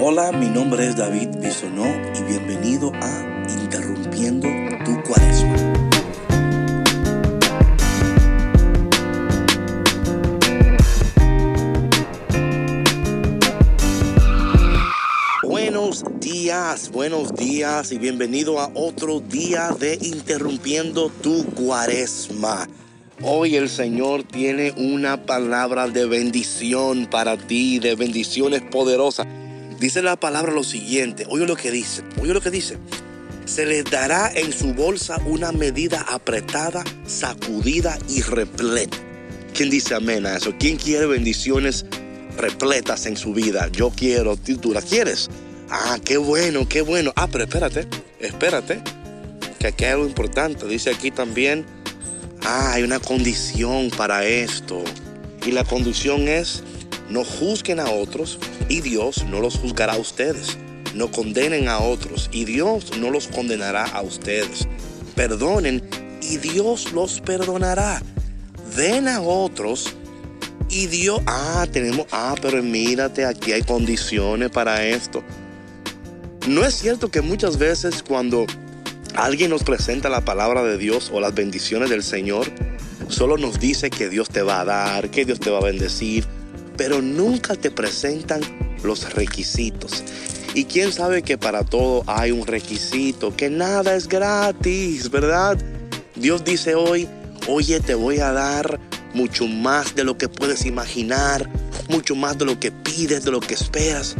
Hola, mi nombre es David Bisonó y bienvenido a Interrumpiendo tu Cuaresma. Buenos días, buenos días y bienvenido a otro día de Interrumpiendo tu Cuaresma. Hoy el Señor tiene una palabra de bendición para ti, de bendiciones poderosas. Dice la palabra lo siguiente, oye lo que dice, oye lo que dice. Se les dará en su bolsa una medida apretada, sacudida y repleta. ¿Quién dice amén a eso? ¿Quién quiere bendiciones repletas en su vida? Yo quiero, ¿tú la quieres? Ah, qué bueno, qué bueno. Ah, pero espérate, espérate, que aquí hay algo importante. Dice aquí también, ah, hay una condición para esto. Y la condición es no juzguen a otros y Dios no los juzgará a ustedes. No condenen a otros y Dios no los condenará a ustedes. Perdonen y Dios los perdonará. Den a otros y Dios, ah, tenemos, ah, pero mírate, aquí hay condiciones para esto. No es cierto que muchas veces cuando alguien nos presenta la palabra de Dios o las bendiciones del Señor, solo nos dice que Dios te va a dar, que Dios te va a bendecir, pero nunca te presentan los requisitos. Y quién sabe que para todo hay un requisito, que nada es gratis, ¿verdad? Dios dice hoy, oye, te voy a dar mucho más de lo que puedes imaginar, mucho más de lo que pides, de lo que esperas.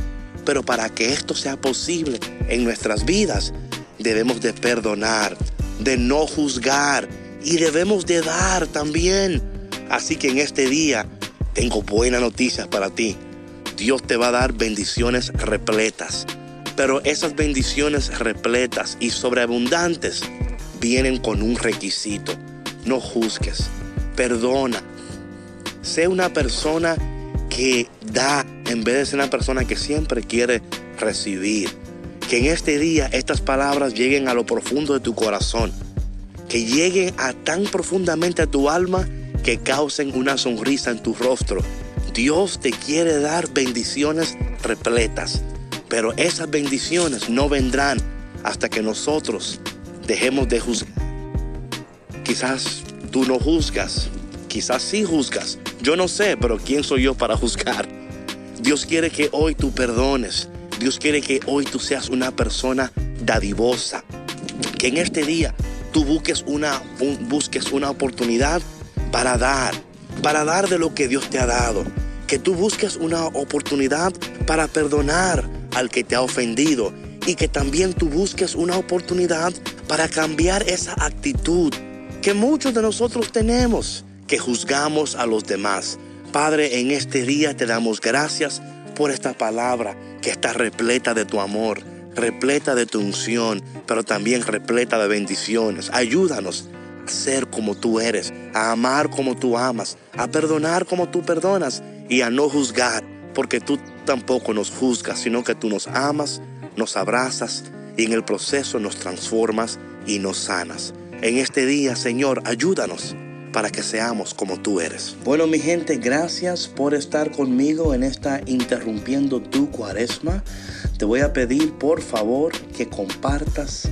Pero para que esto sea posible en nuestras vidas, debemos de perdonar, de no juzgar y debemos de dar también. Así que en este día tengo buenas noticias para ti. Dios te va a dar bendiciones repletas. Pero esas bendiciones repletas y sobreabundantes vienen con un requisito. No juzgues, perdona. Sé una persona que da en vez de ser una persona que siempre quiere recibir. Que en este día estas palabras lleguen a lo profundo de tu corazón. Que lleguen a tan profundamente a tu alma que causen una sonrisa en tu rostro. Dios te quiere dar bendiciones repletas, pero esas bendiciones no vendrán hasta que nosotros dejemos de juzgar. Quizás tú no juzgas, quizás sí juzgas. Yo no sé, pero ¿quién soy yo para juzgar? Dios quiere que hoy tú perdones. Dios quiere que hoy tú seas una persona dadivosa. Que en este día tú busques una, busques una oportunidad para dar, para dar de lo que Dios te ha dado. Que tú busques una oportunidad para perdonar al que te ha ofendido y que también tú busques una oportunidad para cambiar esa actitud que muchos de nosotros tenemos, que juzgamos a los demás. Padre, en este día te damos gracias por esta palabra que está repleta de tu amor, repleta de tu unción, pero también repleta de bendiciones. Ayúdanos ser como tú eres, a amar como tú amas, a perdonar como tú perdonas y a no juzgar, porque tú tampoco nos juzgas, sino que tú nos amas, nos abrazas y en el proceso nos transformas y nos sanas. En este día, Señor, ayúdanos para que seamos como tú eres. Bueno, mi gente, gracias por estar conmigo en esta interrumpiendo tu cuaresma. Te voy a pedir, por favor, que compartas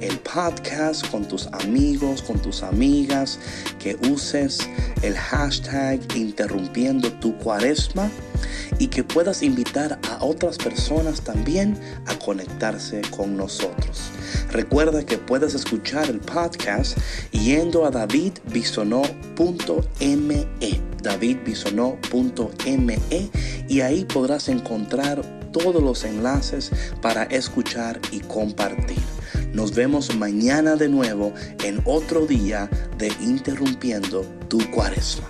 el podcast con tus amigos, con tus amigas, que uses el hashtag interrumpiendo tu cuaresma y que puedas invitar a otras personas también a conectarse con nosotros. Recuerda que puedes escuchar el podcast yendo a davidbisonó.me davidbisonó.me y ahí podrás encontrar todos los enlaces para escuchar y compartir. Nos vemos mañana de nuevo en otro día de Interrumpiendo tu Cuaresma.